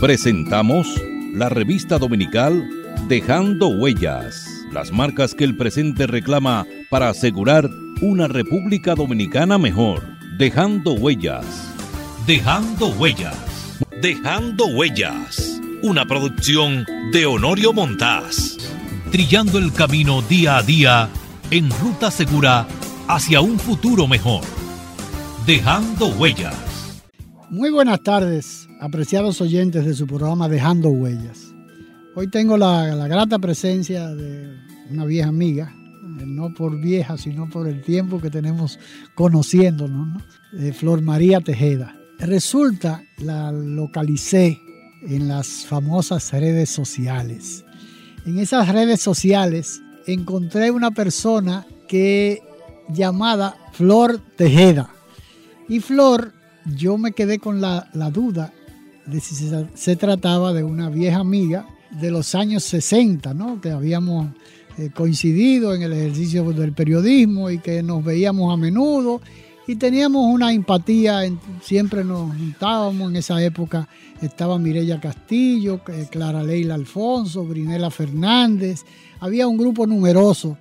Presentamos la revista dominical Dejando Huellas, las marcas que el presente reclama para asegurar una República Dominicana mejor. Dejando Huellas. Dejando Huellas. Dejando Huellas. Una producción de Honorio Montás. Trillando el camino día a día en ruta segura hacia un futuro mejor. Dejando Huellas. Muy buenas tardes, apreciados oyentes de su programa Dejando Huellas. Hoy tengo la, grata presencia de una vieja amiga, eh, no por vieja, sino por el tiempo que tenemos conociéndonos, de Flor María Tejeda. Resulta, la localicé en las famosas redes sociales. En esas redes sociales encontré una persona que llamada Flor Tejeda. Y Flor yo me quedé con la, duda de si se, trataba de una vieja amiga de los años 60, ¿no? que habíamos eh, coincidido en el ejercicio del periodismo y que nos veíamos a menudo y teníamos una empatía, siempre nos juntábamos en esa época, estaba Mirella Castillo, Clara Leila Alfonso, Brinela Fernández, había un grupo numeroso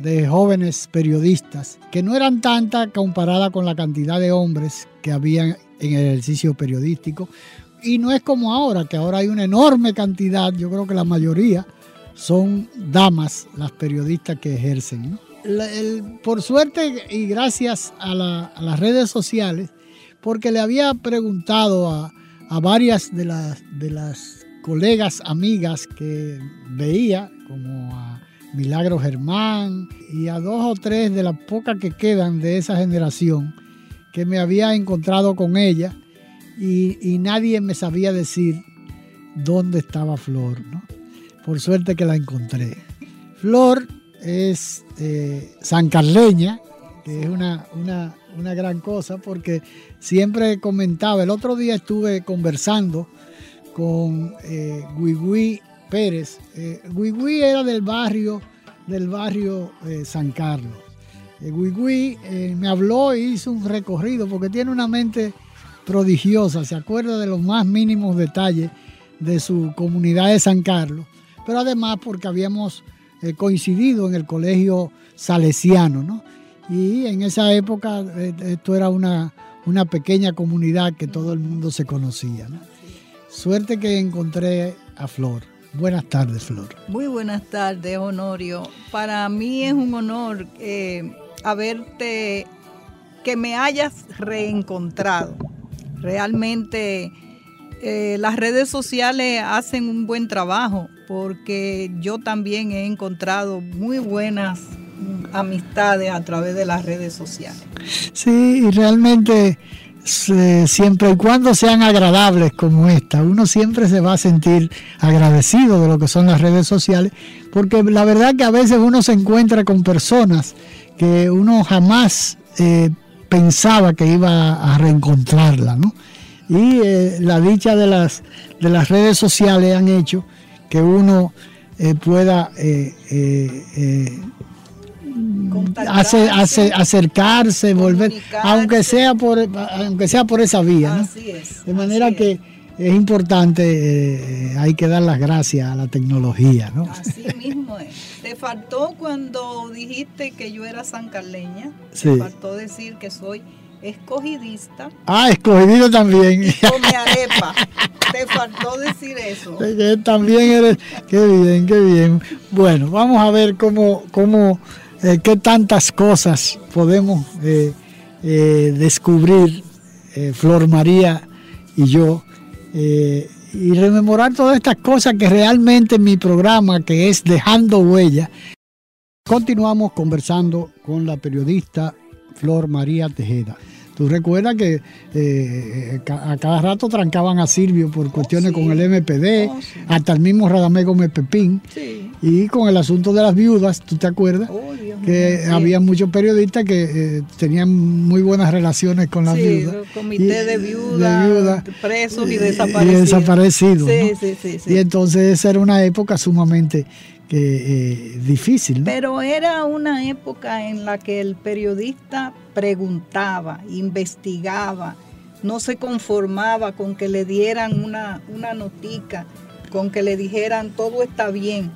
de jóvenes periodistas, que no eran tantas comparada con la cantidad de hombres que había en el ejercicio periodístico. Y no es como ahora, que ahora hay una enorme cantidad, yo creo que la mayoría son damas las periodistas que ejercen. por suerte y gracias a, las redes sociales, porque le había preguntado a, varias de las, de las colegas, amigas que veía, como a Milagro Germán y a dos o tres de las pocas que quedan de esa generación que me había encontrado con ella y, nadie me sabía decir dónde estaba Flor. ¿no? Por suerte que la encontré. Flor es eh, sancarleña, que es una, una, gran cosa porque siempre comentaba, el otro día estuve conversando con eh, Pérez. Eh, era del barrio, del barrio eh, San Carlos. Eh, eh, me habló y hizo un recorrido porque tiene una mente prodigiosa, se acuerda de los más mínimos detalles de su comunidad de San Carlos, pero además porque habíamos eh, coincidido en el colegio salesiano, ¿no? Y en esa época esto era una, una pequeña comunidad que todo el mundo se conocía. Suerte que encontré a Flor. Buenas tardes, Flor. Muy buenas tardes, Honorio. Para mí es un honor eh, haberte, que me hayas reencontrado. Realmente eh, las redes sociales hacen un buen trabajo porque yo también he encontrado muy buenas amistades a través de las redes sociales. Sí, y realmente siempre y cuando sean agradables como esta, uno siempre se va a sentir agradecido de lo que son las redes sociales, porque la verdad que a veces uno se encuentra con personas que uno jamás eh, pensaba que iba a reencontrarla, ¿no? Y eh, la dicha de las, de las redes sociales han hecho que uno eh, pueda hace, hace, acercarse, volver, aunque sea por aunque sea por esa vía. de manera que es importante, eh, hay que dar las gracias a la tecnología. ¿no? Así mismo es. Te faltó cuando dijiste que yo era sancarleña, te faltó decir que soy escogidista. Ah, escogidista también. Y come arepa. Te faltó decir eso. también eres, qué bien, qué bien. Bueno, vamos a ver cómo, cómo eh, qué tantas cosas podemos eh, eh, descubrir Flor María y yo y rememorar todas estas cosas que realmente en mi programa que es Dejando Huella. Continuamos conversando con la periodista Flor María Tejeda. Tú recuerdas que a cada rato trancaban a Silvio por cuestiones con el MPD, hasta el mismo Radamé Gómez Pepín. Y con el asunto de las viudas, ¿tú te acuerdas? Oh, que había muchos periodistas que eh, tenían muy buenas relaciones con las viudas. comité de viudas, presos y desaparecidos. Y, entonces esa era una época sumamente eh, difícil. Pero era una época en la que el periodista preguntaba, investigaba, no se conformaba con que le dieran una, una notica, con que le dijeran todo está bien.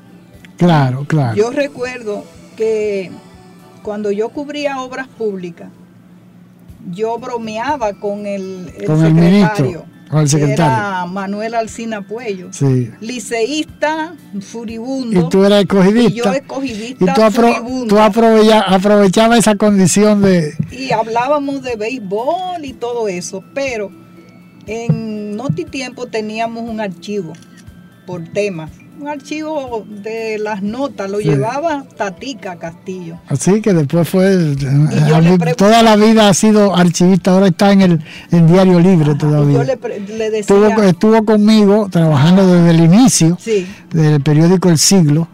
Claro, claro. Yo recuerdo que cuando yo cubría obras públicas, yo bromeaba con el, el Con el secretario. Con el secretario. Era Manuel Alcina Puello. Sí. Liceísta, furibundo. Y tú eras y escogidista. yo escogidista, Y tú, apro- furibundo. tú aprovecha- aprovechabas esa condición de... y hablábamos de béisbol y todo eso, pero en Noti Tiempo teníamos un archivo por temas, un archivo de las notas, lo Sí. llevaba Tatica Castillo. Así que después fue... mí pregun- toda la vida ha sido archivista, ahora está en el en Diario Libre todavía. yo le, le decía, Estuvo, estuvo conmigo trabajando desde el inicio sí, del periódico El Siglo.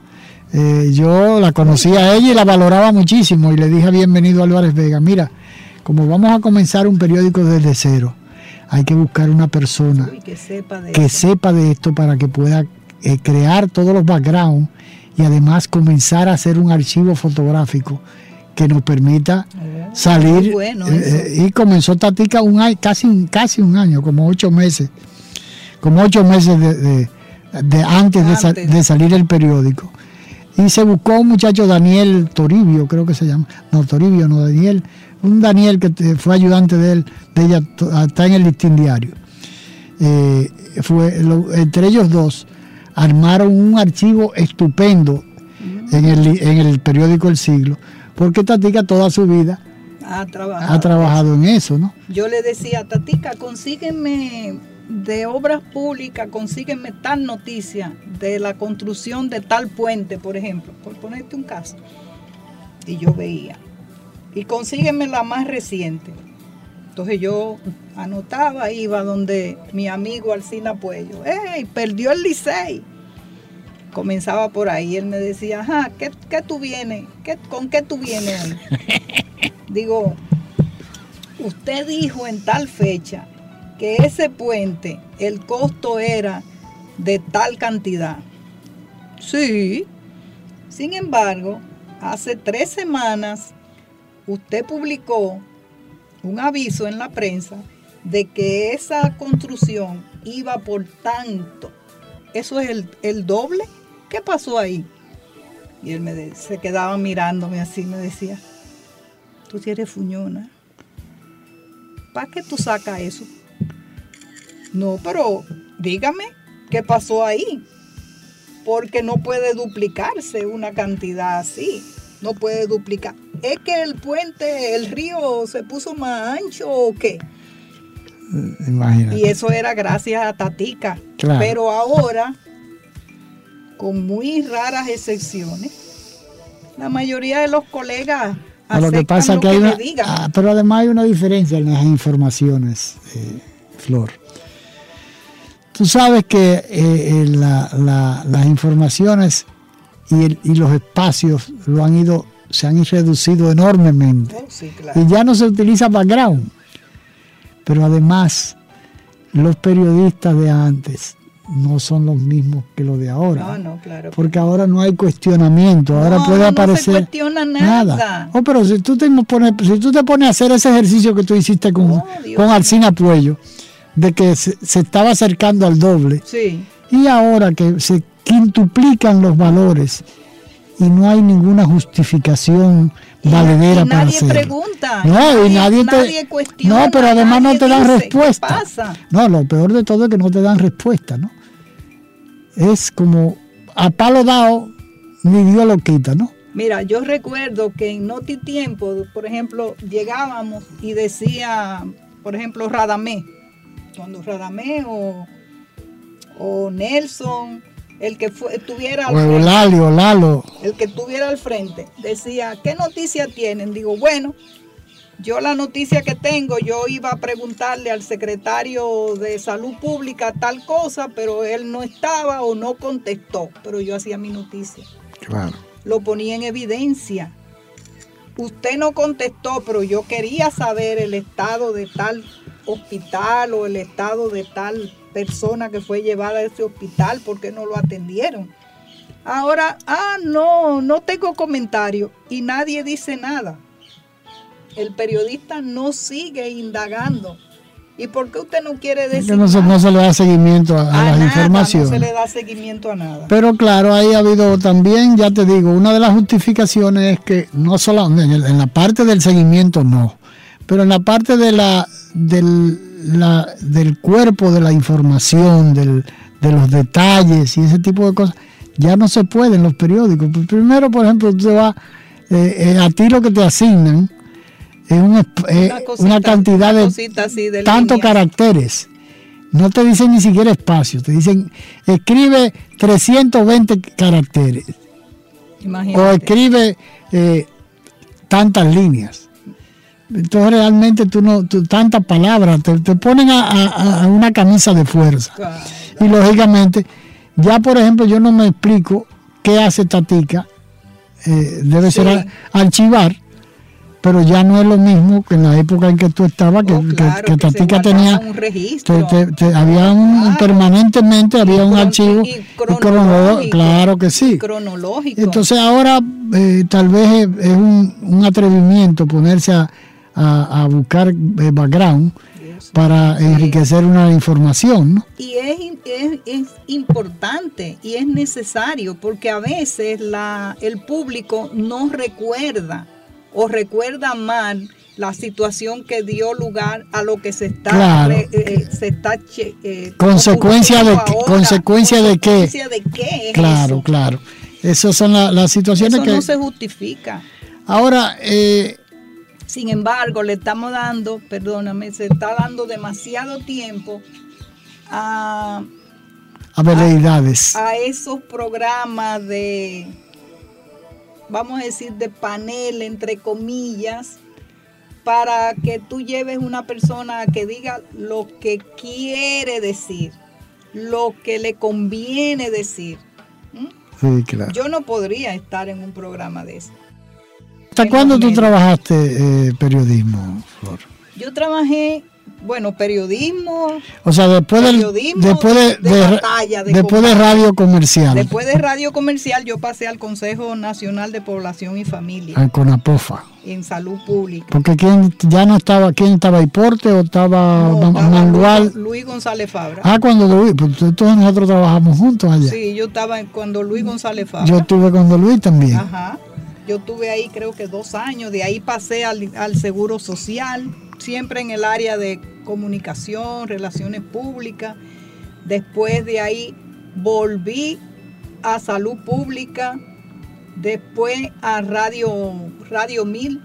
Eh, yo la conocía a ella y la valoraba muchísimo y le dije bienvenido a Álvarez Vega, mira, como vamos a comenzar un periódico desde cero, hay que buscar una persona uy, que sepa de que eso. sepa de esto para que pueda eh, crear todos los backgrounds y además comenzar a hacer un archivo fotográfico que nos permita Oh, salir. bueno eh, eh, y comenzó Tatica un año, casi, un- casi un año, como ocho meses, como ocho meses de, de- de antes, de, sa- Antes. de salir el periódico. Y se buscó un muchacho, Daniel Toribio, creo que se llama. No, Toribio, no, Daniel. Un Daniel que fue ayudante de él, de ella, está en el listín diario. Eh, fue, lo- entre ellos dos armaron un archivo estupendo en el, en el periódico El Siglo, porque Tatica toda su vida Ha trabajado. ha trabajado en eso, ¿no? Yo le decía, Tatica, consígueme de obras públicas, consígueme tal noticia de la construcción de tal puente, por ejemplo, por ponerte un caso. Y yo veía. Y consígueme la más reciente. Entonces yo anotaba, iba donde mi amigo Alcina Puello. ¡Ey! Perdió el Licey. Comenzaba por ahí. Él me decía, ajá, ¿qué, qué tú vienes? ¿Qué, ¿Con qué tú vienes hoy? Digo, usted dijo en tal fecha que ese puente, el costo era de tal cantidad. Sí. Sin embargo, hace tres semanas usted publicó un aviso en la prensa de que esa construcción iba por tanto. ¿Eso es el, el doble? ¿Qué pasó ahí? Y él me se quedaba mirándome así, me decía, tú eres fuñona. ¿Para qué tú sacas eso? No, pero dígame, ¿qué pasó ahí? Porque no puede duplicarse una cantidad así. No puede duplicar. ¿Es que el puente, el río se puso más ancho o qué? Imagínate. Y eso era gracias a Tatica. Claro. Pero ahora, con muy raras excepciones, la mayoría de los colegas A lo que pasa lo que hay una, ah, pero además hay una diferencia en las informaciones, eh, Flor. Tú sabes que eh, eh, la- la- las informaciones y, el- y los espacios lo han ido, se han reducido enormemente. Sí, claro. Y ya no se utiliza background. Pero además, los periodistas de antes no son los mismos que los de ahora. No, no, claro. Porque ahora no hay cuestionamiento, ahora No, puede no se aparecer cuestiona nada. Oh, pero si tú te pones, si tú te pones a hacer ese ejercicio que tú hiciste con, Oh, con. Alcina Puello, de que se, se estaba acercando al doble, Sí. Y ahora que se quintuplican los valores y no hay ninguna justificación valedera y para nadie hacerlo. pregunta, No, y nadie te. nadie cuestiona, no, pero además no te dan respuesta. ¿qué pasa? No, lo peor de todo es que no te dan respuesta, ¿no? Es como a palo dado, ni Dios lo quita, ¿no? Mira, yo recuerdo que en Noti Tiempo, por ejemplo, llegábamos y decía, por ejemplo, Radamé, cuando Radamé o, o Nelson, el que fue, estuviera al frente, Lalo. el que estuviera al frente, decía, ¿qué noticia tienen? Digo, bueno, yo la noticia que tengo, yo iba a preguntarle al secretario de salud pública tal cosa, pero él no estaba o no contestó, pero yo hacía mi noticia Claro. lo ponía en evidencia. Usted no contestó, pero yo quería saber el estado de tal hospital o el estado de tal persona que fue llevada a ese hospital porque no lo atendieron. Ahora, ah, no, no tengo comentario y nadie dice nada. El periodista no sigue indagando ¿Y por qué usted no quiere decir? Que no se, no se le da seguimiento a, a A las nada, informaciones. No se le da seguimiento a nada. Pero claro, ahí ha habido también, ya te digo, una de las justificaciones es que no solo en, el- en la parte del seguimiento no, pero en la parte de la del, la- del cuerpo de la información, del- de los detalles y ese tipo de cosas, ya no se puede en los periódicos. Pues Primero, por ejemplo, tú vas, eh, eh, a ti lo que te asignan es un eh, Una cantidad una de tantos caracteres. No te dicen ni siquiera espacio, te dicen escribe 320 caracteres o escribe tantas líneas. Entonces realmente tú no, tú- tantas palabras, te, te ponen a, a- a una camisa de fuerza. Claro. Y lógicamente, ya por ejemplo, yo no me explico qué hace Tatica, eh, debe Sí. ser archivar, pero ya no es lo mismo que en la época en que tú estabas, que, Oh, que- claro, que que se Tatica tenía, un registro. te- te- te- había un, Claro. permanentemente, había un cron- archivo, y cronológico. claro que sí. Cronológico. Entonces ahora eh, tal vez es, es un, un atrevimiento ponerse a, a- a buscar eh, background para enriquecer una información, ¿no? Y es, es, es importante y es necesario porque a veces la, el público no recuerda o recuerda mal la situación que dio lugar a lo que se está Claro. re- eh, se está eh, Consecuencia de qué- consecuencia de qué. consecuencia de qué es Claro, eso. claro. Esas son la- las situaciones Eso que... no se justifica. Ahora, eh, Sin embargo, le estamos dando, perdóname, se está dando demasiado tiempo a, a veleidades. a esos programas de, vamos a decir, de panel, entre comillas, para que tú lleves una persona a que diga lo que quiere decir, lo que le conviene decir. ¿Mm? Sí, claro. Yo no podría estar en un programa de eso. ¿Hasta cuándo tú trabajaste eh, periodismo, Flor? Yo trabajé, bueno, periodismo, O sea, después del, después de, de de- batalla, de después de radio comercial, después de radio comercial yo pasé al Consejo Nacional de Población y Familia a Conapofa. en salud pública. Porque quién ya no estaba, quién estaba Iporte o estaba No, estaba Manuel. Luis, González Fabra. Ah, cuando Luis, pues todos nosotros trabajamos juntos allá. Sí, yo estaba cuando Luis González Fabra. Yo estuve con Don Luis también. Ajá. Yo tuve ahí creo que dos años, de ahí pasé al, al Seguro Social, siempre en el área de comunicación, relaciones públicas. Después de ahí volví a Salud Pública, después a Radio, Radio 1000.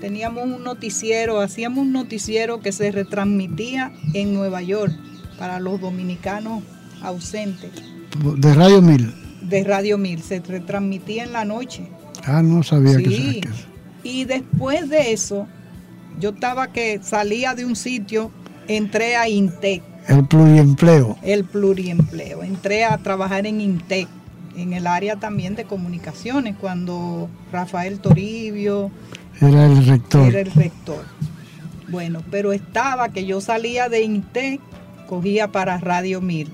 Teníamos un noticiero, hacíamos un noticiero que se retransmitía en Nueva York para los dominicanos ausentes De Radio Mil. de Radio 1000. Se retransmitía en la noche. Ah, no sabía que Sí. se que- Y después de eso, yo estaba que salía de un sitio, entré a Intec, El pluriempleo. el pluriempleo. Entré a trabajar en Intec, en el área también de comunicaciones, cuando Rafael Toribio Era el rector. era el rector. Bueno, pero estaba que yo salía de Intec, cogía para Radio 1000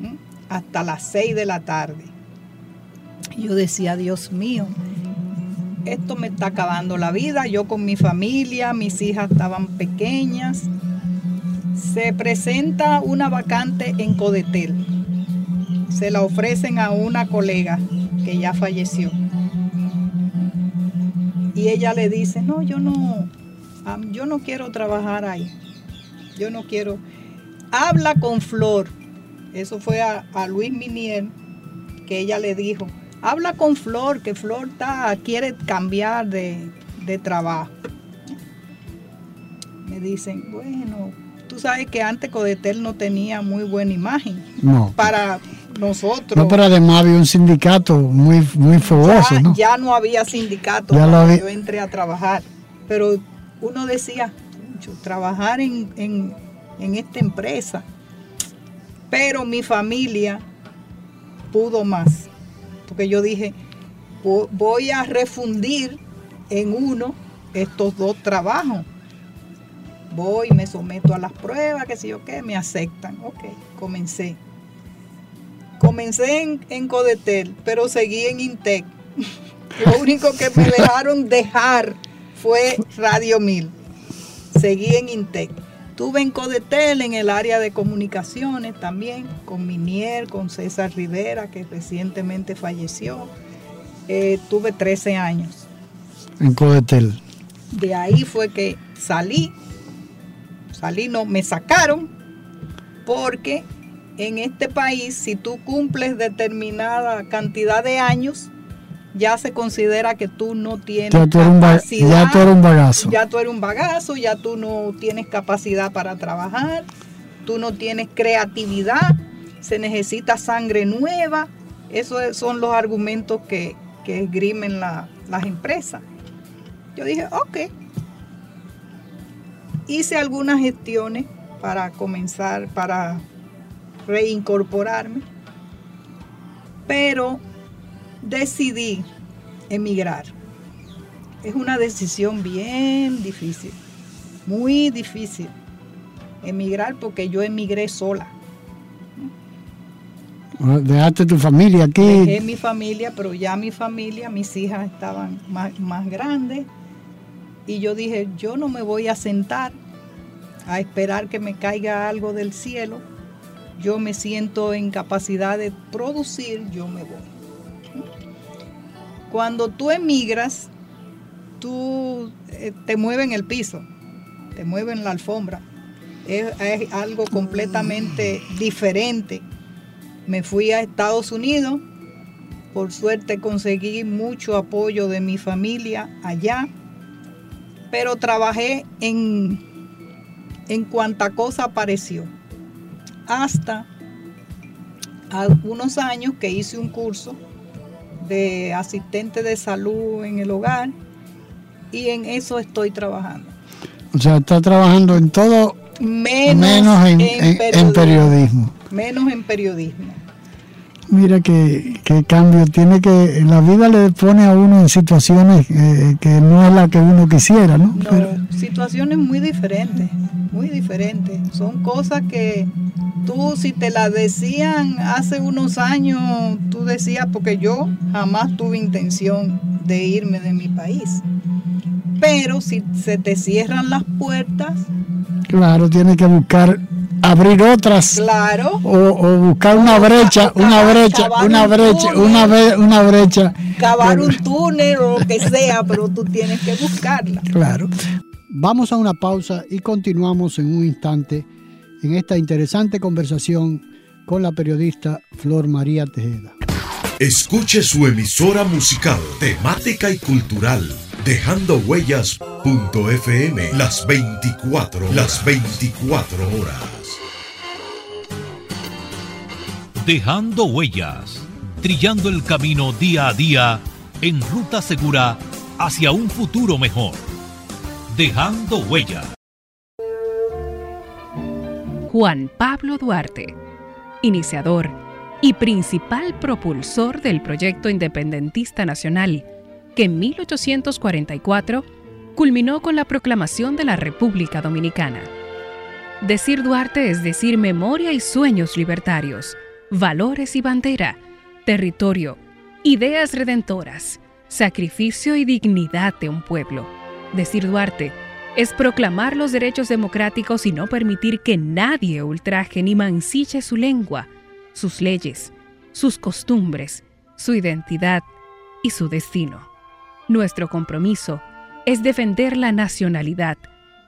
¿m? hasta las 6 de la tarde. Yo decía, Dios mío, esto me está acabando la vida. Yo con mi familia, mis hijas estaban pequeñas. Se presenta una vacante en Codetel. Se la ofrecen a una colega que ya falleció. Y ella le dice, no, yo no, yo no quiero trabajar ahí. Yo no quiero. Habla con Flor. Eso fue a, a Luis Minier que ella le dijo, habla con Flor, que Flor quiere cambiar de, de trabajo. Me dicen, bueno, tú sabes que antes Codetel no tenía muy buena imagen No. para nosotros. No, pero además había un sindicato muy, muy fogoso, ya, ¿no? ya no había sindicato Ya cuando había- yo entré a trabajar. Pero uno decía, "Concho, trabajar en, en- en esta empresa. Pero mi familia pudo más. Porque yo dije, "Vo- voy a refundir en uno estos dos trabajos. Voy, me someto a las pruebas, que sé yo qué, me aceptan. Ok, comencé. Comencé en, en Codetel, pero seguí en Intec. Lo único que me dejaron dejar fue Radio 1000. Seguí en Intec. Estuve en Codetel en el área de comunicaciones también, con Minier, con César Rivera, que recientemente falleció. Eh, tuve 13 años. En Codetel. De ahí fue que salí, salí, no, me sacaron, porque en este país, si tú cumples determinada cantidad de años, ya se considera que tú no tienes ya tú, capacidad, ya tú eres un bagazo. Ya tú eres un bagazo, ya tú no tienes capacidad para trabajar, tú no tienes creatividad, se necesita sangre nueva. Esos son los argumentos que, que esgrimen las empresas. Yo dije, ok. Hice algunas gestiones para comenzar, para reincorporarme, pero decidí emigrar. Es una decisión bien difícil, muy difícil. Emigrar porque yo emigré sola. Ah, dejaste tu familia aquí. Dejé mi familia, pero ya mi familia, mis hijas estaban más, más grandes. Y yo dije, yo no me voy a sentar a esperar que me caiga algo del cielo. Yo me siento en capacidad de producir, yo me voy. Cuando tú emigras, tú eh, te mueven el piso, te mueven la alfombra. Es, algo completamente diferente. Me fui a Estados Unidos, por suerte conseguí mucho apoyo de mi familia allá, pero trabajé en, en cuanta cosa apareció. Hasta algunos años que hice un curso de asistente de salud en el hogar y en eso estoy trabajando. O sea, está trabajando en todo menos, en, periodismo, Menos en periodismo. Mira qué, cambio tiene que la vida le pone a uno en situaciones eh, que no es la que uno quisiera, ¿no? no situaciones muy diferentes, muy diferentes. Son cosas que tú si te la decían hace unos años, tú decías, porque yo jamás tuve intención de irme de mi país. Pero si se te cierran las puertas... Claro, tienes que buscar abrir otras. Claro. O, buscar una brecha, una brecha, una brecha, una, una brecha. Cavar un túnel o lo que sea, pero tú tienes que buscarla. Claro. Vamos a una pausa y continuamos en un instante en esta interesante conversación con la periodista Flor María Tejeda. Escuche su emisora musical, temática y cultural, dejando huellas.fm las 24, las 24 horas. Dejando huellas, trillando el camino día a día en ruta segura hacia un futuro mejor. Dejando huellas. Juan Pablo Duarte, iniciador y principal propulsor del proyecto independentista nacional, que en 1844 culminó con la proclamación de la República Dominicana. Decir Duarte es decir memoria y sueños libertarios, valores y bandera, territorio, ideas redentoras, sacrificio y dignidad de un pueblo. Decir Duarte es proclamar los derechos democráticos y no permitir que nadie ultraje ni mancille su lengua, sus leyes, sus costumbres, su identidad y su destino. Nuestro compromiso es defender la nacionalidad,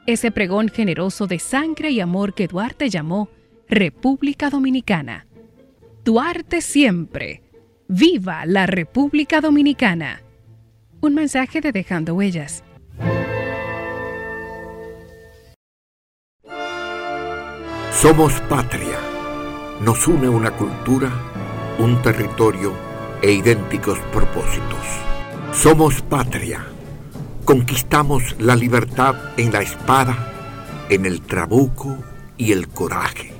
ese pregón generoso de sangre y amor que Duarte llamó República Dominicana. Duarte siempre. ¡Viva la República Dominicana! Un mensaje de Dejando Huellas Somos patria. Nos une una cultura, un territorio e idénticos propósitos. Somos patria. Conquistamos la libertad en la espada, en el trabuco y el coraje.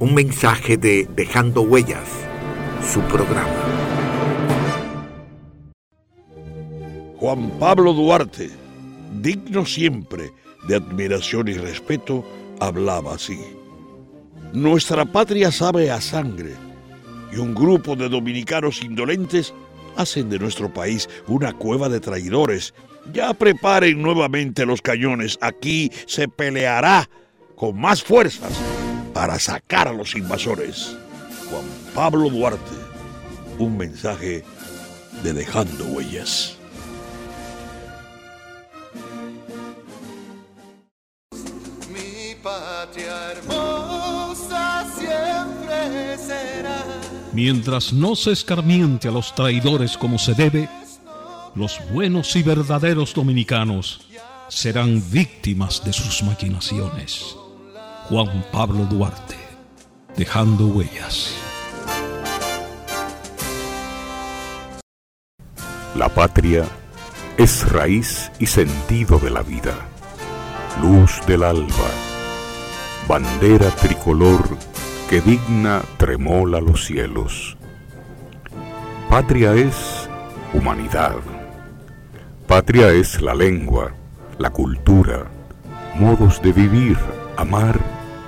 Un mensaje de Dejando Huellas, su programa. Juan Pablo Duarte, digno siempre de admiración y respeto, hablaba así. Nuestra patria sabe a sangre y un grupo de dominicanos indolentes hacen de nuestro país una cueva de traidores. Ya preparen nuevamente los cañones. Aquí se peleará con más fuerzas para sacar a los invasores. Juan Pablo Duarte, un mensaje de dejando huellas. Mi patria hermosa siempre será. Mientras no se escarmiente a los traidores como se debe, los buenos y verdaderos dominicanos serán víctimas de sus maquinaciones. Juan Pablo Duarte, dejando huellas. La patria es raíz y sentido de la vida, luz del alba, bandera tricolor que digna tremola los cielos. Patria es humanidad. Patria es la lengua, la cultura, modos de vivir, amar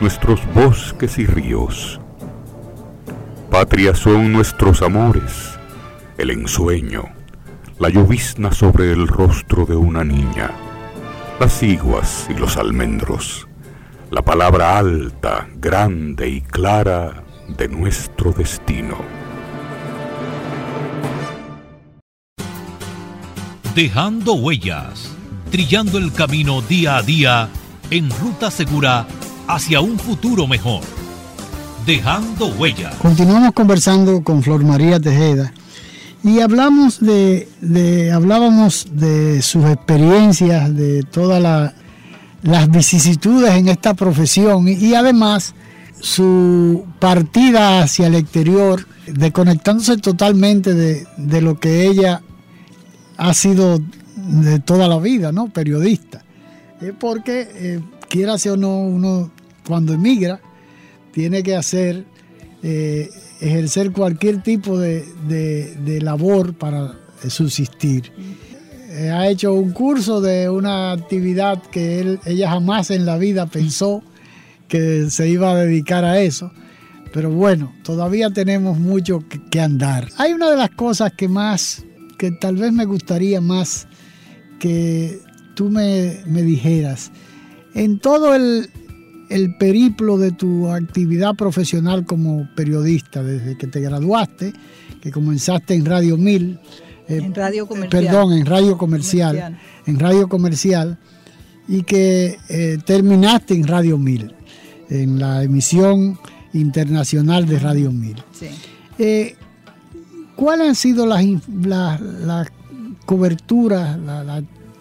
nuestros bosques y ríos. Patria son nuestros amores, el ensueño, la llovizna sobre el rostro de una niña, las iguas y los almendros, la palabra alta, grande y clara de nuestro destino. Dejando huellas, trillando el camino día a día en ruta segura hacia un futuro mejor. Dejando huella. Continuamos conversando con Flor María Tejeda y hablamos de, hablábamos de sus experiencias, de todas las vicisitudes en esta profesión y, además su partida hacia el exterior, desconectándose totalmente de, lo que ella ha sido de toda la vida, ¿no? Periodista. porque, eh, quiera o no, uno cuando emigra, tiene que hacer, eh, ejercer cualquier tipo de, labor para subsistir. Eh, ha hecho un curso de una actividad que ella jamás en la vida pensó que se iba a dedicar a eso. Pero bueno, todavía tenemos mucho que, andar. Hay una de las cosas que más, que tal vez me gustaría más que tú me, me dijeras. En todo el, el periplo de tu actividad profesional como periodista, desde que te graduaste, que comenzaste en Radio 1000. Eh, en Radio Comercial. Perdón, en Radio Comercial, En Radio Comercial. Y que eh, terminaste en Radio 1000, en la emisión internacional de Radio 1000. Sí. Eh, ¿Cuáles han sido las, las, coberturas,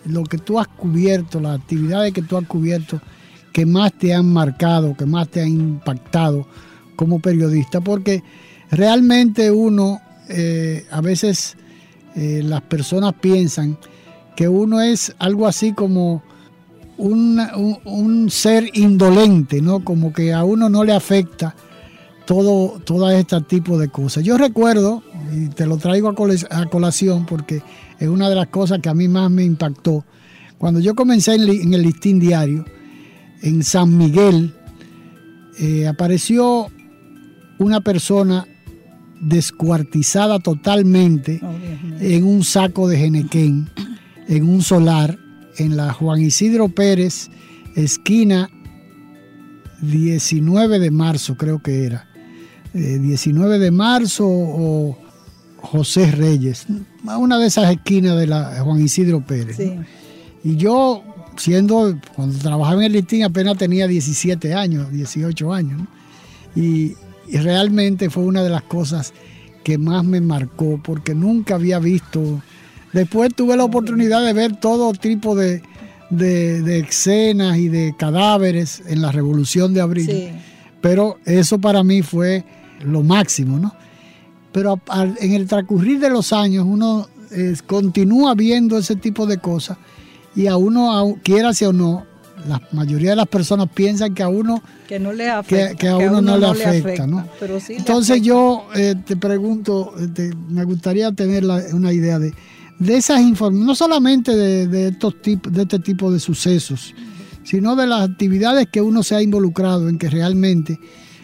lo que tú has cubierto, las actividades que tú has cubierto? Que más te han marcado, que más te han impactado como periodista, porque realmente uno, eh, a veces eh, las personas piensan que uno es algo así como un, ser indolente, ¿no? Como que a uno no le afecta todo, todo este tipo de cosas. Yo recuerdo, y te lo traigo a, colación porque es una de las cosas que a mí más me impactó, cuando yo comencé en el listín diario, en San Miguel, eh, apareció una persona descuartizada totalmente oh, en un saco de genequén, en un solar, en la Juan Isidro Pérez, esquina 19 de marzo, creo que era. 19 eh, de marzo o José Reyes, una de esas esquinas de la Juan Isidro Pérez. Y yo siendo, cuando trabajaba en el listín apenas tenía 17 años, 18 años. Y y realmente fue una de las cosas que más me marcó porque nunca había visto. Después tuve la oportunidad de ver todo tipo de, de, escenas y de cadáveres en la Revolución de Abril. Pero eso para mí fue lo máximo, ¿no? Pero en el transcurrir de los años uno eh, continúa viendo ese tipo de cosas y a uno, quiera o no, la mayoría de las personas piensan que a uno que no le afecta, que, a, uno no, le afecta, ¿no? Entonces yo eh, te pregunto, me gustaría tener una idea de, de esas informaciones, no solamente de, estos tipos, de este tipo de sucesos, sino de las actividades que uno se ha involucrado en que realmente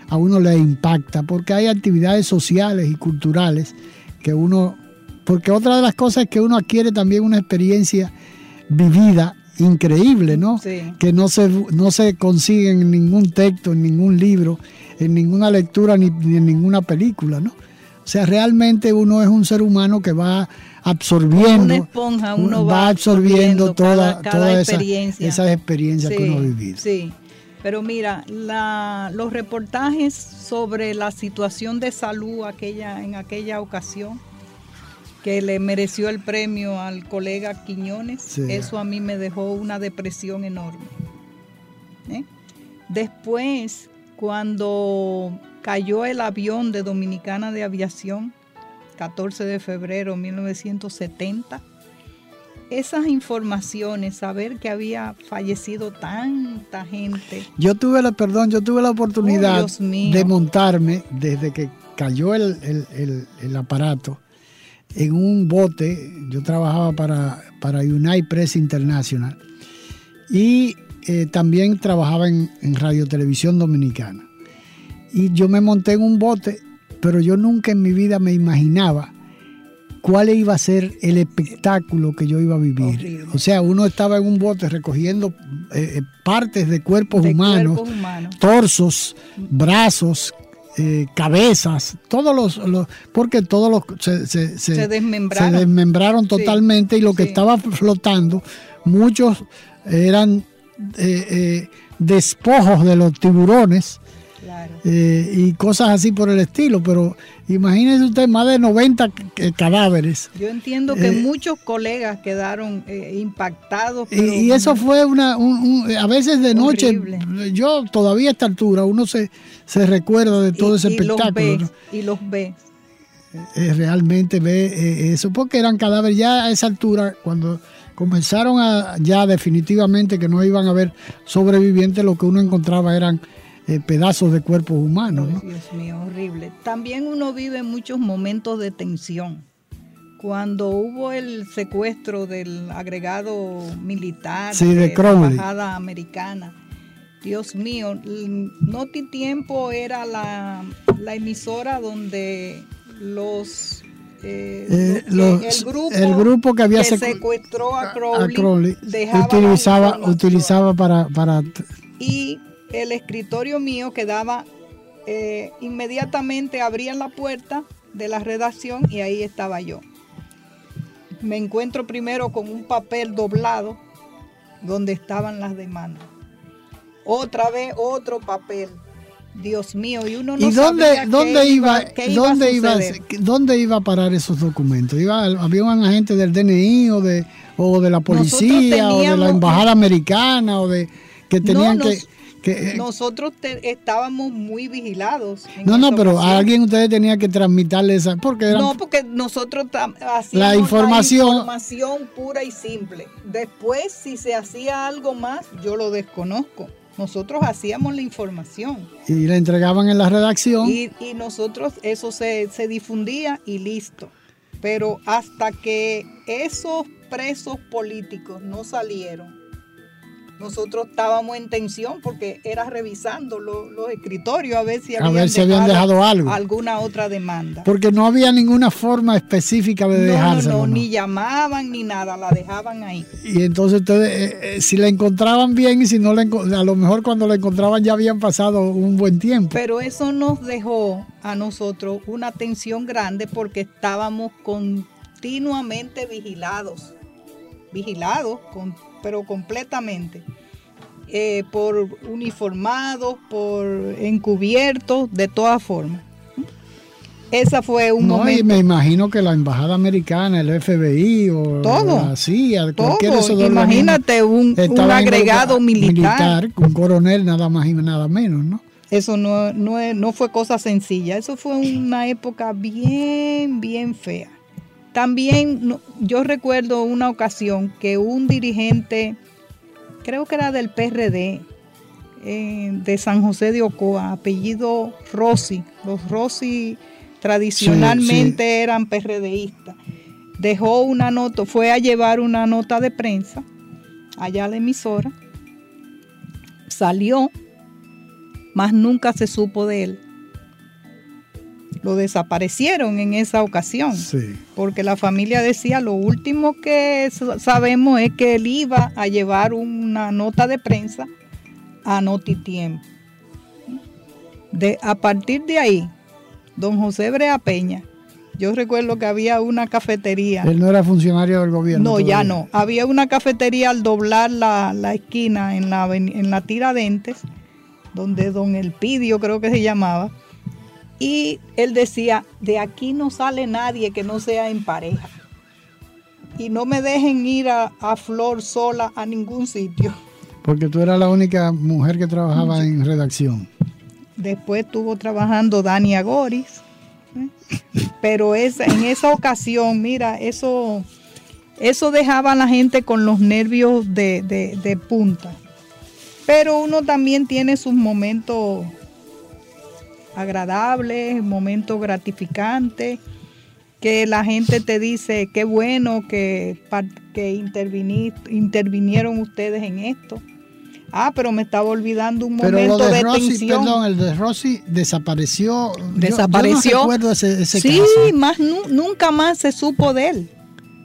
a uno le impacta, porque hay actividades sociales y culturales que uno, porque otra de las cosas es que uno adquiere también una experiencia vivida increíble, ¿no? Que no se, no se consigue en ningún texto, en ningún libro, en ninguna lectura ni, en ninguna película, ¿no? O sea, realmente uno es un ser humano que va absorbiendo, una esponja, uno va, absorbiendo, toda, toda experiencia. esas experiencias que uno ha vivido. Sí, pero mira, los reportajes sobre la situación de salud aquella, en aquella ocasión, que le mereció el premio al colega Quiñones, eso a mí me dejó una depresión enorme. ¿eh? Después, cuando cayó el avión de Dominicana de Aviación, 14 de febrero de 1970, esas informaciones, saber que había fallecido tanta gente. Yo tuve la, perdón, yo tuve la oportunidad oh, de montarme desde que cayó el, el aparato en un bote, yo trabajaba para, para United Press International y eh, también trabajaba en, Radio Televisión Dominicana. Y yo me monté en un bote, pero yo nunca en mi vida me imaginaba cuál iba a ser el espectáculo que yo iba a vivir. O sea, uno estaba en un bote recogiendo eh, eh, partes de cuerpos humanos, torsos, brazos, eh, cabezas, todos los, porque todos los se, se, desmembraron, se desmembraron. totalmente y lo que estaba flotando, muchos eran eh, eh, despojos de los tiburones y cosas así por el estilo, pero Imagínense usted más de 90 cadáveres. Yo entiendo que eh, muchos colegas quedaron eh, impactados. y, eso fue una, a veces de noche, yo todavía a esta altura, uno se, se recuerda de todo ese espectáculo. Y los ve. Eh, realmente ve eso, porque eran cadáveres ya a esa altura, cuando comenzaron a ya definitivamente que no iban a haber sobrevivientes, lo que uno encontraba eran eh, pedazos de cuerpos humanos. Dios mío, horrible. También uno vive muchos momentos de tensión. Cuando hubo el secuestro del agregado militar de, la embajada americana, Dios mío, Noti Tiempo era la, emisora donde los eh, el, grupo, que había secuestró a Crowley, utilizaba, utilizaba para, para y el escritorio mío quedaba eh, inmediatamente, abrían la puerta de la redacción y ahí estaba yo. Me encuentro primero con un papel doblado donde estaban las demandas. Otra vez otro papel. Dios mío, y uno no ¿Y dónde, dónde iba, dónde iba, dónde iba a parar esos documentos? ¿Iba, ¿Había un agente del DNI o de, o de la policía o de la embajada americana o de que tenían que eh, Nosotros estábamos muy vigilados. No, no, pero a alguien ustedes tenía que transmitirle esa. Porque no, porque nosotros hacíamos la información, la información pura y simple. Después, si se hacía algo más, yo lo desconozco. Nosotros hacíamos la información. Y la entregaban en la redacción. Y, y nosotros, eso se, se difundía y listo. Pero hasta que esos presos políticos no salieron, nosotros estábamos en tensión porque era revisando los, escritorios a ver si habían, dejado, algo. alguna otra demanda. Porque no había ninguna forma específica de no, No, no, ni llamaban ni nada, la dejaban ahí. Y entonces ustedes, eh, eh, si la encontraban bien y si no la a lo mejor cuando la encontraban ya habían pasado un buen tiempo. Pero eso nos dejó a nosotros una tensión grande porque estábamos continuamente vigilados, vigilados con pero completamente. eh, por uniformados, por encubiertos, de todas formas. Esa fue un No, y momento. me imagino que la embajada americana, el FBI o Todo. la CIA, Todo. cualquiera de esos dos Imagínate un, un agregado involucrados- militar. un coronel nada más y nada menos, ¿no? Eso no, no, no fue cosa sencilla. Eso fue una época bien, bien fea. También yo recuerdo una ocasión que un dirigente, creo que era del PRD, eh, de San José de Ocoa, apellido Rossi. Los Rossi tradicionalmente Sí, sí. eran PRDistas. Dejó una nota, fue a llevar una nota de prensa allá a la emisora. Salió, más nunca se supo de él. Lo desaparecieron en esa ocasión Sí. porque la familia decía lo último que sa- sabemos es que él iba a llevar una nota de prensa a Notitiempo. De, a partir de ahí, don José Brea Peña, yo recuerdo que había una cafetería. Él no era funcionario del gobierno. No, ya no. Había una cafetería al doblar la, la esquina en la, en la Tiradentes, donde don Elpidio creo que se llamaba. Y él decía, de aquí no sale nadie que no sea en pareja. Y no me dejen ir a, a Flor sola a ningún sitio. Porque tú eras la única mujer que trabajaba en redacción. Después estuvo trabajando Dani Agoris. ¿eh? Pero esa, en esa ocasión, mira, eso, eso dejaba a la gente con los nervios de, de- de punta. Pero uno también tiene sus momentos agradables, momentos gratificantes, que la gente te dice, qué bueno que, que intervini- intervinieron ustedes en esto. Ah, pero me estaba olvidando un Pero momento lo de, de, Rossi, tensión. perdón, el de Rossi desapareció. Yo- Yo, Desapareció. no recuerdo ese, ese sí, caso. más nu- nunca más se supo de él.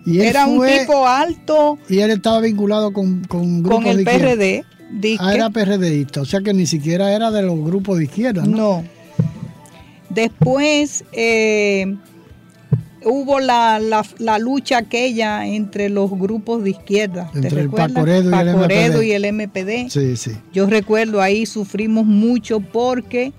Y él Era un tipo alto Y él estaba vinculado con, con con el de. PRD. Ah, era PRDista, o sea que ni siquiera era de los grupos de izquierda, ¿no? No. Después eh, hubo la, la- la lucha aquella entre los grupos de izquierda. ¿Te Entre el recuerdas? Pacoredo y el Pacoredo y el MPD. Sí, sí. Yo recuerdo ahí sufrimos mucho porque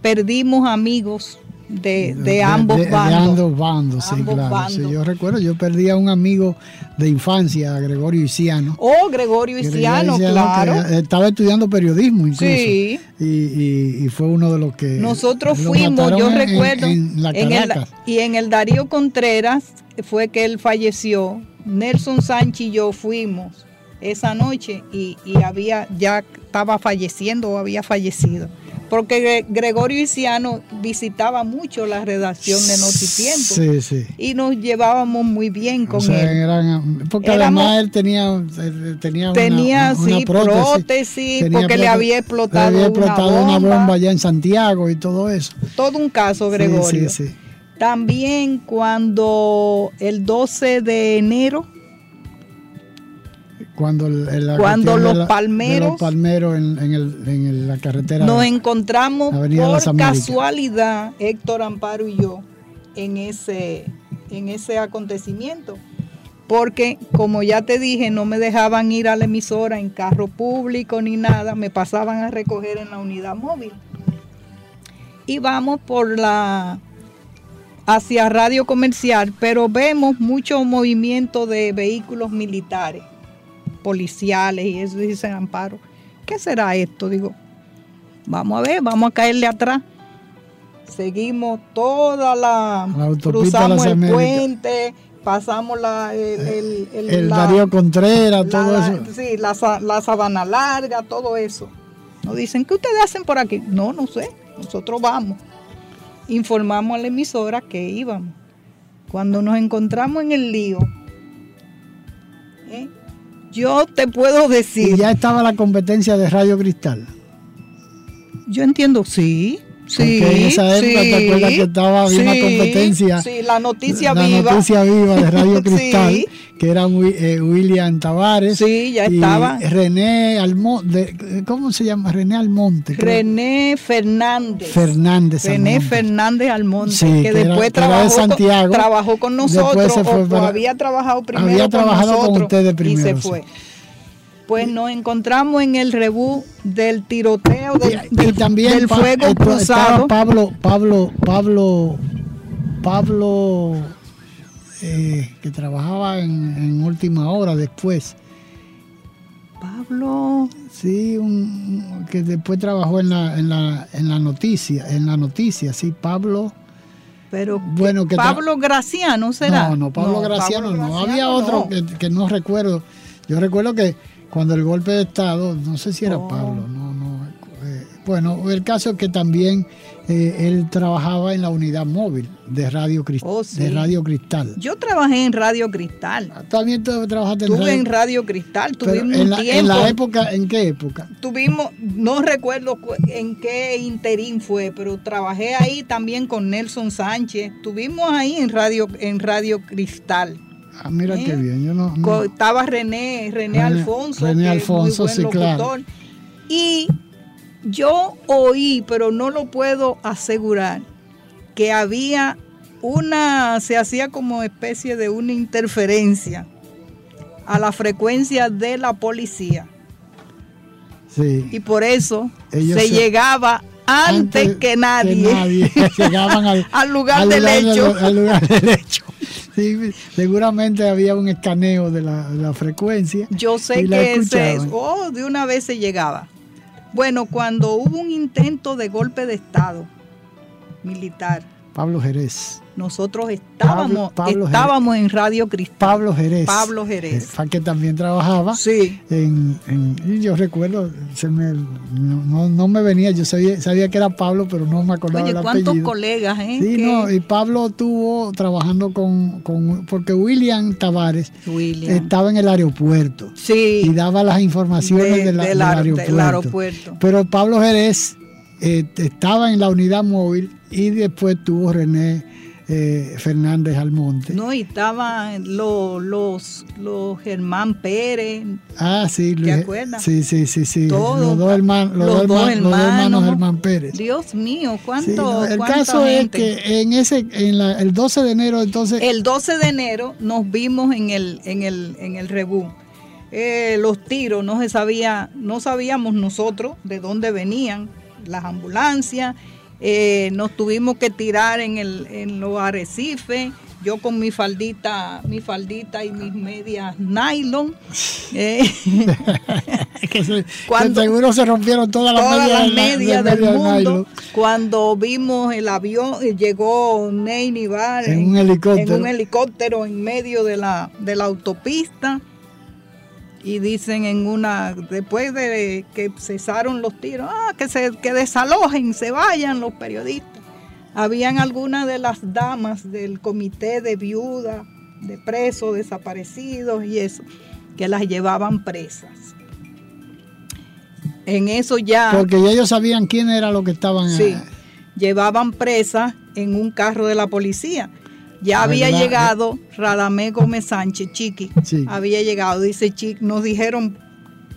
perdimos amigos de, de ambos de, de ambos bandos, sí, Ambos claro. Sí, bandos. yo recuerdo, yo perdí a un amigo de infancia, Gregorio Isiano. Oh, Gregorio Isiano, claro. estaba estudiando periodismo incluso. Sí. Y, y- y fue uno de los que... Nosotros fuimos, yo en- recuerdo, En, la en el- y en el Darío Contreras fue que él falleció. Nelson Sánchez y yo fuimos esa noche y, y había ya estaba falleciendo o había fallecido. Porque Gre- Gregorio Isiano visitaba mucho la redacción de Notitiempo Sí, sí. y nos llevábamos muy bien con O sea, él. eran- porque Éramos- además él tenía, tenía, una- Tenía, una, sí, prótesis, prótesis, tenía porque le había explotado le había una explotado una bomba. bomba allá en Santiago y todo eso. Todo un caso, Gregorio. Sí, sí. También cuando el 12 de enero, Cuando, la los la- palmeros- los palmeros en, en el- en el- la carretera. nos encontramos Avenida por casualidad, Héctor Amparo y yo, en ese, en ese acontecimiento. Porque, como ya te dije, no me dejaban ir a la emisora en carro público ni nada, me pasaban a recoger en la unidad móvil. Y vamos por la hacia radio comercial, pero vemos mucho movimiento de vehículos militares, policiales y eso dice Amparo. ¿Qué será esto? Digo, vamos a ver, vamos a caerle atrás. Seguimos toda la, cruzamos el Américas. puente, pasamos la, el, el- el- El la- Darío Contreras, todo la- eso. Sí, la, la sabana larga, todo eso. Nos dicen, ¿qué ustedes hacen por aquí? No, no sé, nosotros vamos. Informamos a la emisora que íbamos. Cuando nos encontramos en el lío, ¿eh? Yo te puedo decir, Y ya estaba la competencia de Radio Cristal. yo entiendo, sí, sí. Porque en esa época, ¿te sí, acuerdas que estaba- había una sí, competencia? Sí, la noticia la viva. noticia viva de Radio. Cristal, que era eh, William Tavares. Sí, ya y estaba. René Almonte, ¿cómo se llama? René Almonte. creo. René Fernández. Fernández. René Almonte. Fernández Almonte, que, que era- después que era de trabajó, Santiago. con, trabajó con nosotros, se o, para- había trabajado primero había con trabajado con nosotros ustedes y primero, se sí. fue. Pues nos encontramos en el rebú del tiroteo del, y, también del pa- fuego esto- cruzado. Pablo, Pablo, Pablo, Pablo, eh, que trabajaba en, en última hora después. Pablo, Sí, un, que después trabajó en la, en la, en la noticia, en la noticia, sí, Pablo. pero Bueno, que Pablo Graciano será. No, no, Pablo Graciano Pablo no. Graciano Había otro no. que, que no recuerdo. Yo recuerdo que cuando el golpe de Estado, no sé si era Oh. Pablo, no, no. eh, bueno, el caso es que también eh, él trabajaba en la unidad móvil de Radio, Cris- Oh, sí. de Radio Cristal. Yo trabajé en Radio Cristal. También tú trabajaste en Radio en Radio Cristal, tuvimos en la, tiempo. en la época, ¿en qué época? tuvimos, no recuerdo cu- en qué interín fue, pero trabajé ahí también con Nelson Sánchez. Estuvimos ahí en Radio, en Radio Cristal. Ah, mira ¿Eh? qué bien. Yo no, Estaba René, René, René- Alfonso, René que es muy buen sí, claro. locutor. Y yo oí, pero no lo puedo asegurar, que había una, se hacía como especie de una interferencia a la frecuencia de la policía. sí. Y por eso Ellos se se- llegaba antes, que nadie, nadie. Llegaban al, al lugar al del lugar hecho. al lugar del hecho. Sí, seguramente había un escaneo de la, frecuencia. Yo sé que ese, escuchaban. oh, de una vez se llegaba. Bueno, cuando hubo un intento de golpe de Estado militar, Pablo Jerez. Nosotros estábamos, Pablo estábamos en Radio Cristal. Pablo Jerez. Pablo Jerez. Eh, que también trabajaba. Sí. En, en- y yo recuerdo, se me, no, no- me venía, yo sabía, sabía que era Pablo, pero no me acordaba Oye, el cuántos colegas, ¿eh? Sí, no, y Pablo estuvo trabajando con, con- porque William Tavares William. estaba en el aeropuerto sí, y daba las informaciones de- de la- del del, aer- aeropuerto. del aeropuerto. Pero Pablo Jerez eh, estaba en la unidad móvil y después tuvo René eh, Fernández Almonte. No, y estaban los, los, los Germán Pérez, Ah, sí, ¿Te acuerdas? Sí, sí, sí, sí. Todos, los dos hermanos, los, los dos dos herma- los dos hermanos hermanos. Germán Pérez. Dios mío, Sí, cuánto, no, el cuánta caso gente. es que en ese, en la- el 12 de enero, entonces, El 12 de enero nos vimos en el, en el, en el rebú. Eh, los tiros, no se sabía, no sabíamos nosotros de dónde venían las ambulancias. Eh, nos tuvimos que tirar en, el, en los arrecifes. Yo con mi faldita, mi faldita y mis medias nylon. Eh, que se- cuando- que seguro se rompieron todas las todas medias, las de medias del mundo. nylon. Cuando vimos el avión, eh, llegó Ney Nivar En un helicóptero. en un helicóptero en medio de la, de la autopista. Y dicen en una, después de que cesaron los tiros, ah, que se que desalojen, se vayan los periodistas. Habían algunas de las damas del comité de viudas, de presos desaparecidos y eso, que las llevaban presas. En eso ya Porque ya ellos sabían quién era lo que estaban. Sí, eh, llevaban presas en un carro de la policía. Ya había ¿verdad? llegado Radamé Gómez Sánchez, Chiqui. Sí. Había llegado, dice Chiqui, nos dijeron,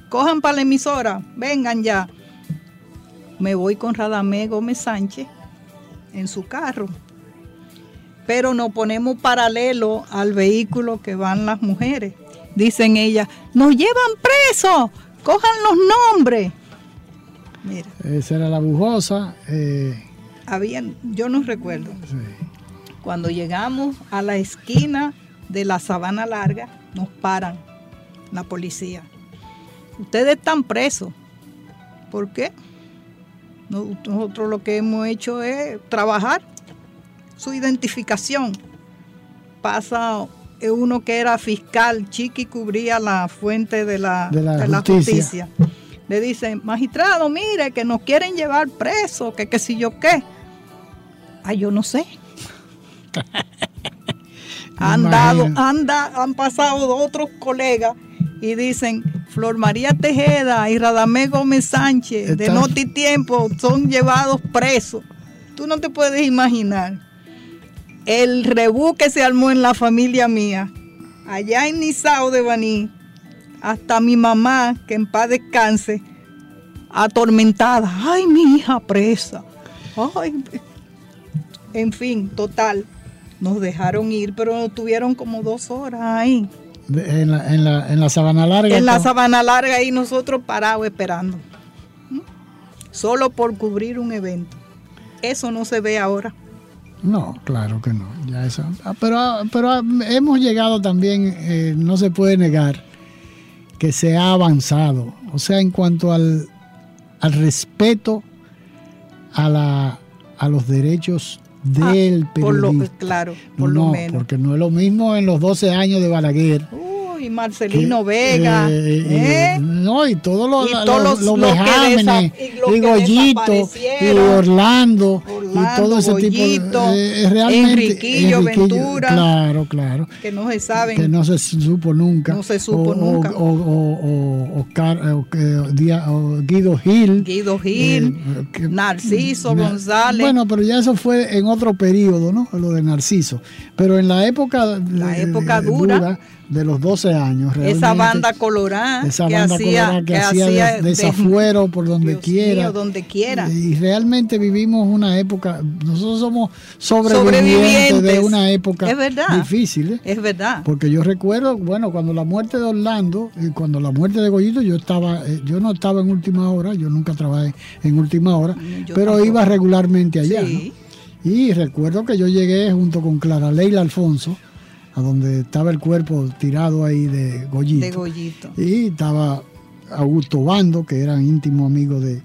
cojan para la emisora, vengan ya. Me voy con Radamé Gómez Sánchez en su carro. Pero nos ponemos paralelo al vehículo que van las mujeres. Dicen ellas, nos llevan presos, cojan los nombres. Mira. Esa era la bujosa. eh, habían, yo no recuerdo, sí. Cuando llegamos a la esquina de la Sabana Larga, nos paran la policía. Ustedes están presos. ¿Por qué? No- Nosotros lo que hemos hecho es trabajar su identificación. Pasa uno que era fiscal, Chiqui cubría la fuente de la, De la de la justicia. justicia. Le dicen, magistrado, mire, que nos quieren llevar presos, que qué si yo qué. Ay, yo no sé. han dado, Imagino. han, pasado otros colegas y dicen, Flor María Tejeda y Radamé Gómez Sánchez de Noti Tiempo son llevados presos. Tú no te puedes imaginar el rebú que se armó en la familia mía, allá en Nizao de Baní, hasta mi mamá, que en paz descanse, atormentada. Ay, mi hija presa. Ay. En fin, total. Nos dejaron ir, pero tuvieron como dos horas ahí. En, la, en, la, en la sabana larga. En la sabana larga ahí nosotros parados esperando. ¿Mm? Solo por cubrir un evento. Eso no se ve ahora. No, claro que no. Ya eso. Ah, Pero, ah, pero ah, hemos llegado también, eh, no se puede negar, que se ha avanzado. O sea, en cuanto al, al respeto a, la, a los derechos del Por lo, periodista. claro, No, por lo no, menos. porque no es lo mismo en los 12 años de Balaguer. Uy, Marcelino que, Vega. eh, ¿eh? y- no, y todos los, Y todos los- los vejámenes, y y Goyito, y desaparecieron. Orlando, y Orlando, todo ese Goyito, tipo de. eh, realmente, Enriquillo, Ventura. Claro, claro. Que no se saben. Que no se supo nunca. No se supo o, nunca. O, o- Oscar, eh, Guido Gil. Guido Gil, eh, que- Narciso Na- González. Bueno, pero ya eso fue en otro periodo, ¿no? Lo de Narciso. Pero en la época, La eh, época dura. De los 12 años. esa banda colorada esa que banda hacía, colorada que, que hacía hacía des- desafuero por donde Dios quiera. mío, donde quiera. Y realmente vivimos una época, nosotros somos sobrevivientes, Sobrevivientes. de una época Es verdad. difícil. ¿eh? Es verdad. Porque yo recuerdo, bueno, cuando la muerte de Orlando y cuando la muerte de Goyito, yo estaba, eh, yo no estaba en última hora, yo nunca trabajé en última hora, yo pero tampoco. iba regularmente allá. Sí. ¿no? Y recuerdo que yo llegué junto con Clara Leila Alfonso, a donde estaba el cuerpo tirado ahí de Goyito. De Goyito. Y estaba Augusto Bando, que eran íntimos amigos de,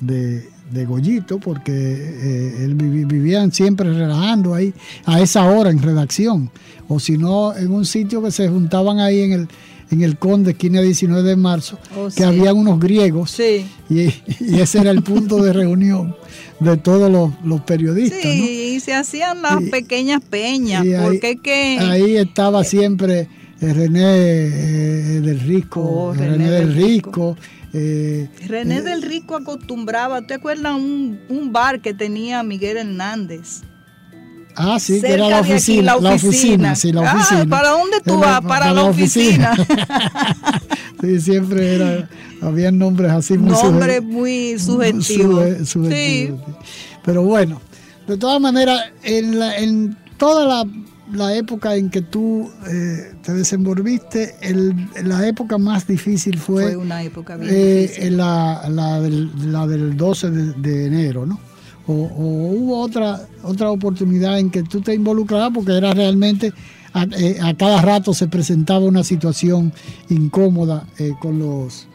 de, de Goyito, porque eh, él vivi- vivían siempre relajando ahí a esa hora en redacción. O si no, en un sitio que se juntaban ahí en el, en el Conde, esquina 19 de marzo, Oh, que sí. habían unos griegos. Sí. Y, y ese era el punto de reunión de todos los, los periodistas. ¿no? Sí, y se hacían las Y- pequeñas peñas, Y ahí- porque que Ahí estaba siempre eh, René eh, del Risco, Oh, René, René del Risco. eh, René eh, del Rico acostumbraba, ¿te acuerdas un, un bar que tenía Miguel Hernández? Ah, sí, que cerca era la de aquí, oficina. la la oficina, oficina. sí, la Ah, oficina. ¿para dónde tú vas? Para la oficina. sí, siempre era, había nombres así muy Nombre suje- muy subjetivo. subjetivos, sí. Pero bueno, de todas maneras, en, la- en toda la, la época en que tú eh, te desenvolviste, el- la época más difícil fue, Fue una época bien eh, difícil. la, la del, la del 12 de, de enero, ¿no? O, o hubo otra, otra oportunidad en que tú te involucrabas porque era realmente a, eh, a cada rato se presentaba una situación incómoda eh, con los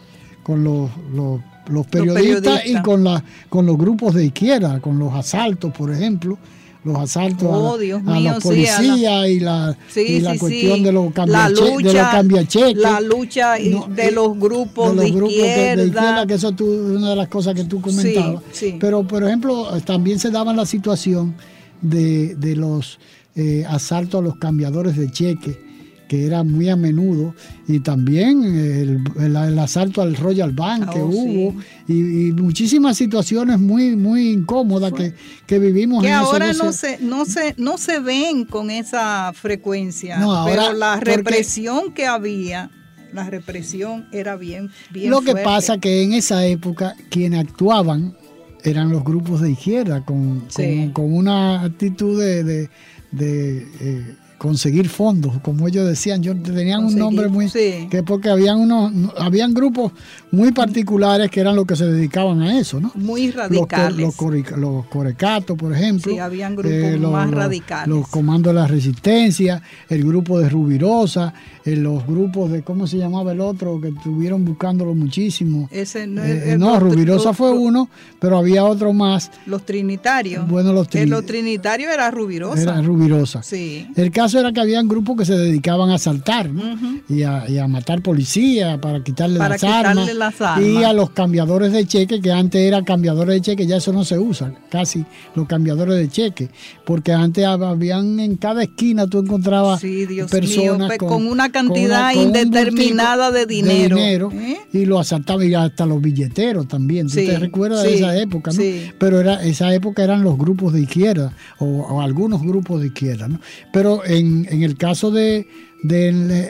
con los, los, los periodistas, periodistas. y con la, con los grupos de izquierda, con los asaltos, por ejemplo, los asaltos a la- Oh, Dios a, mío, los sí, a la- policías y la, Sí, y la sí, cuestión de los la cambiacheques. la lucha No, de eh, los grupos de, de los grupos de- izquierda. de izquierda, que eso es una de las cosas que tú comentabas. Pero, por ejemplo, también se daba la situación de, de los eh, asaltos a los cambiadores de cheque, que era muy a menudo, y también el, el- el asalto al Royal Bank que Oh, hubo, y, y muchísimas situaciones muy, muy incómodas que, que vivimos que en ahora no se, no se, no se ven con esa frecuencia. No, ahora, pero la porque- represión que había, la represión era bien, bien Lo que fuerte. pasa que en esa época quienes actuaban eran los grupos de izquierda con, Sí. con, con una actitud de, de- de, eh, conseguir fondos, como ellos decían, yo tenían un nombre muy sí. que porque habían unos habían grupos muy particulares que eran los que se dedicaban a eso, ¿no? muy Los, radicales. los, corica- los corecatos, por ejemplo. Sí, habían grupos más radicales. Los comandos de la resistencia, el grupo de Rubirosa, eh, los grupos de, ¿cómo se llamaba el otro? Que estuvieron buscándolo muchísimo. Ese no, Eh, el- no, los- Rubirosa los- fue uno, pero había otro más, Los trinitarios. Bueno, los Eh, trini- los trinitarios era Rubirosa. era Rubirosa. Sí. El caso era que habían grupos que se dedicaban a asaltar ¿no? y, a, y a matar policías para quitarle, Para las, quitarle armas, las. Y a los cambiadores de cheque, que antes eran cambiadores de cheque, ya eso no se usa, casi los cambiadores de cheque. Porque antes hab- habían en cada esquina tú encontrabas Sí, Dios personas mío, con una cantidad indeterminada de dinero, ¿eh? y lo asaltaban y hasta los billeteros también. ¿Tú Sí, te recuerdas de esa época? ¿no? sí. Pero era, esa época eran los grupos de izquierda o, o algunos grupos de izquierda. ¿no? Pero en, en el caso de, de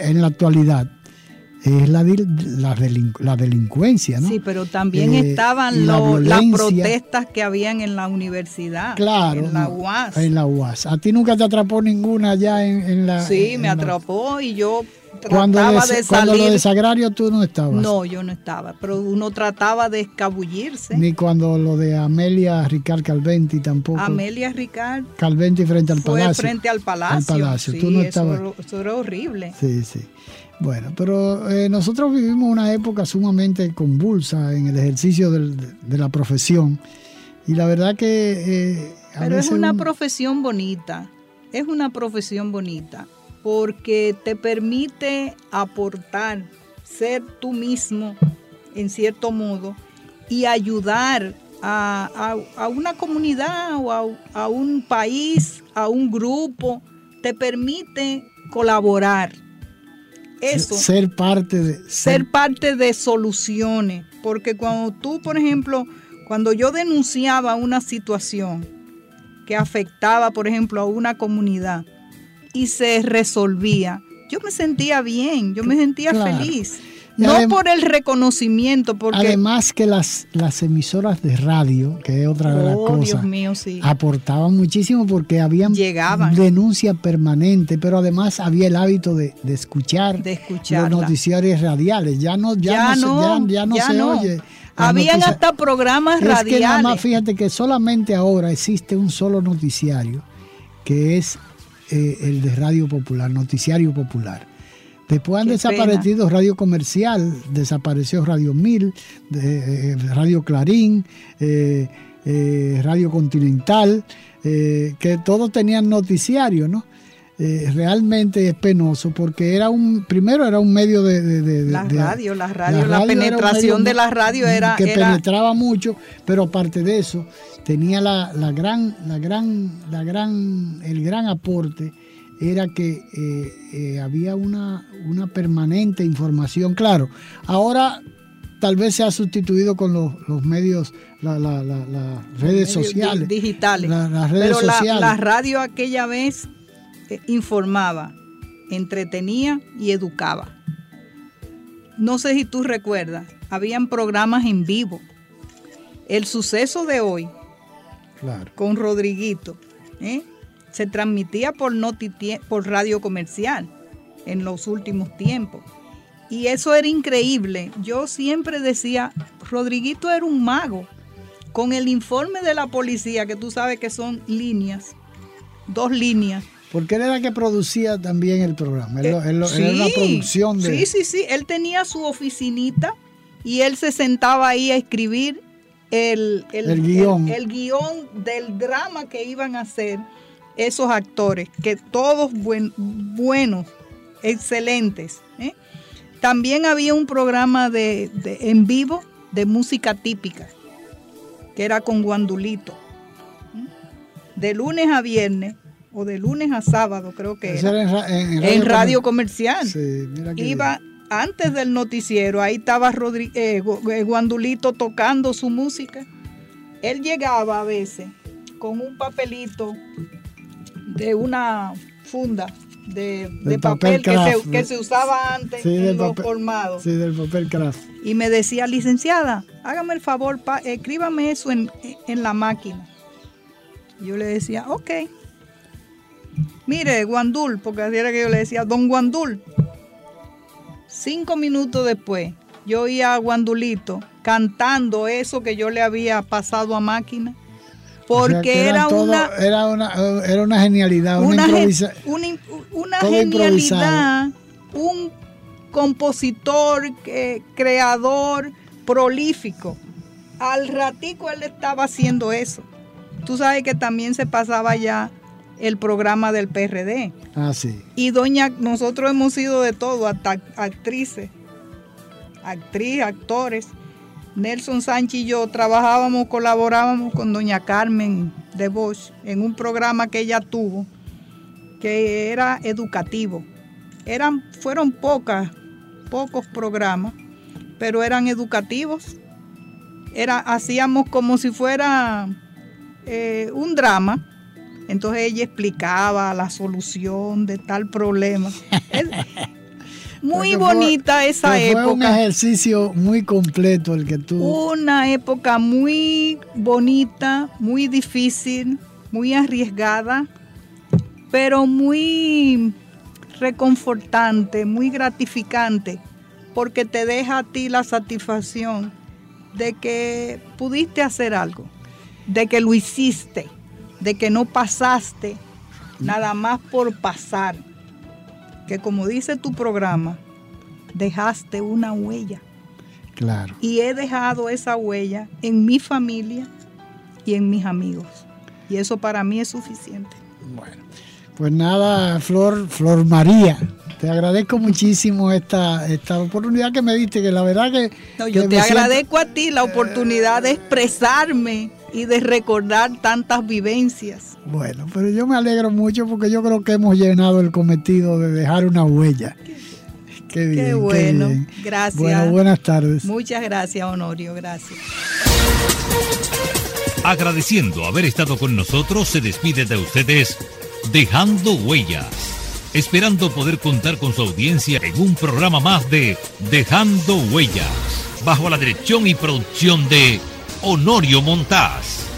en la actualidad es la, la, la delincuencia, ¿no? Sí, pero también Eh, estaban la lo- las protestas que habían en la universidad. Claro. En la UAS. En la UAS. ¿A ti nunca te atrapó ninguna allá en, en la... Sí, en me la- atrapó y yo Cuando, trataba de, de cuando lo salir. de Sagrario tú no estabas. No, yo no estaba, pero uno trataba de escabullirse. Ni cuando lo de Amelia Ricard Calventi tampoco. Amelia Ricard Calventi frente al fue palacio. frente al palacio. Al palacio. Sí, tú no eso, estabas. era- eso era horrible. Sí, sí. Bueno, pero eh, nosotros vivimos una época sumamente convulsa en el ejercicio del- de la profesión. Y la verdad que... eh, a Pero es una un- profesión bonita, es una profesión bonita, porque te permite aportar, ser tú mismo, en cierto modo, y ayudar a, a- a una comunidad o a, a un país, a un grupo, te permite colaborar. Eso Ser parte de... ser parte de soluciones, porque cuando tú, por ejemplo, cuando yo denunciaba una situación que afectaba, por ejemplo, a una comunidad y se resolvía, yo me sentía bien, yo me sentía Claro. feliz. No por el reconocimiento, porque... Además que las, las emisoras de radio, que es otra de las oh, cosas, Dios mío, sí. aportaban muchísimo porque habían Llegaban. denuncia permanente, pero además había el hábito de, de escuchar De los noticiarios radiales. Ya no, ya Ya no, ya- ya no ya se no. oye. Habían noticias. hasta programas Es que nada radiales. más fíjate que solamente ahora existe un solo noticiario, que es eh, el de Radio Popular, Noticiario Popular. Después han Qué desaparecido Radio Comercial, desapareció Radio Mil, de- eh, Radio Clarín, eh, eh, Radio Continental, eh, que todos tenían noticiario, ¿no? Eh, realmente es penoso porque era un, primero era un medio de... de- de- La de- radio, la radio, la, radio un penetración de la radio era... que era penetraba mucho, pero aparte de eso, tenía la, la gran, la gran, la gran, el gran aporte era que eh, eh, había una, una permanente información. Claro, ahora tal vez se ha sustituido con los, los medios, la- la- la- las redes sociales. digitales. La- las redes Pero la, sociales. la radio aquella vez eh, informaba, entretenía y educaba. No sé si tú recuerdas, habían programas en vivo. El suceso de hoy Claro. con Rodriguito ¿eh? Se transmitía por, por radio comercial en los últimos tiempos. Y eso era increíble. Yo siempre decía, Rodriguito era un mago. Con el informe de la policía, que tú sabes que son líneas, dos líneas. Porque él era el que producía también el programa. Él, lo- Eh, era la sí, producción de... Sí, sí, sí. Él tenía su oficinita y él se sentaba ahí a escribir el, El guion. el guion del drama que iban a hacer esos actores, que todos buen- buenos, excelentes. ¿eh? También había un programa de, de- en vivo de música típica, que era con Guandulito. ¿eh? De lunes a viernes, o de lunes a sábado, creo que era era en ra- en en radio radio comercial. Sí, mira Iba antes del noticiero, ahí estaba Rodri- eh, Guandulito tocando su música. Él llegaba a veces con un papelito de una funda de, papel, que, se, que de- se usaba antes Sí, en los papel-. Sí, del papel craft. Y me decía, licenciada, hágame el favor, pa- escríbame eso en, en la máquina. Yo le decía, ok. Mire, Guandul, porque así era que yo le decía, don Guandul. Cinco minutos después, yo oía a Guandulito cantando eso que yo le había pasado a máquina. O sea, Porque era, todo- una, era una era una genialidad, una, una, improvisa- una genialidad, un compositor, eh, creador, prolífico. Al ratico él estaba haciendo eso. Tú sabes que también se pasaba ya el programa del PRD. Ah, sí. Y doña, nosotros hemos sido de todo, hasta actrices, actriz, actores. Nelson Sánchez y yo trabajábamos, colaborábamos con doña Carmen de Bosch en un programa que ella tuvo que era educativo. Eran, fueron pocas, pocos programas, pero eran educativos. Era, hacíamos como si fuera eh, un drama. Entonces ella explicaba la solución de tal problema. Muy fue- bonita esa Fue un época. ejercicio muy completo el que tú. Una época muy bonita, muy difícil, muy arriesgada, pero muy reconfortante, muy gratificante, porque te deja a ti la satisfacción de que pudiste hacer algo, de que lo hiciste, de que no pasaste nada más por pasar, que como dice tu programa, dejaste una huella. Claro. Y he dejado esa huella en mi familia y en mis amigos. Y eso para mí es suficiente. Bueno, pues nada, Flor, Flor María, te agradezco muchísimo esta, esta oportunidad que me diste, que la verdad que... No, yo que te siento- agradezco a ti la oportunidad de expresarme y de recordar tantas vivencias. Bueno, pero yo me alegro mucho porque yo creo que hemos llenado el cometido de dejar una huella. Qué bien. Qué bueno, bien. gracias. Bueno, buenas tardes. Muchas gracias, Honorio, gracias. Agradeciendo haber estado con nosotros, se despide de ustedes Dejando Huellas, esperando poder contar con su audiencia en un programa más de Dejando Huellas, bajo la dirección y producción de Honorio Montás.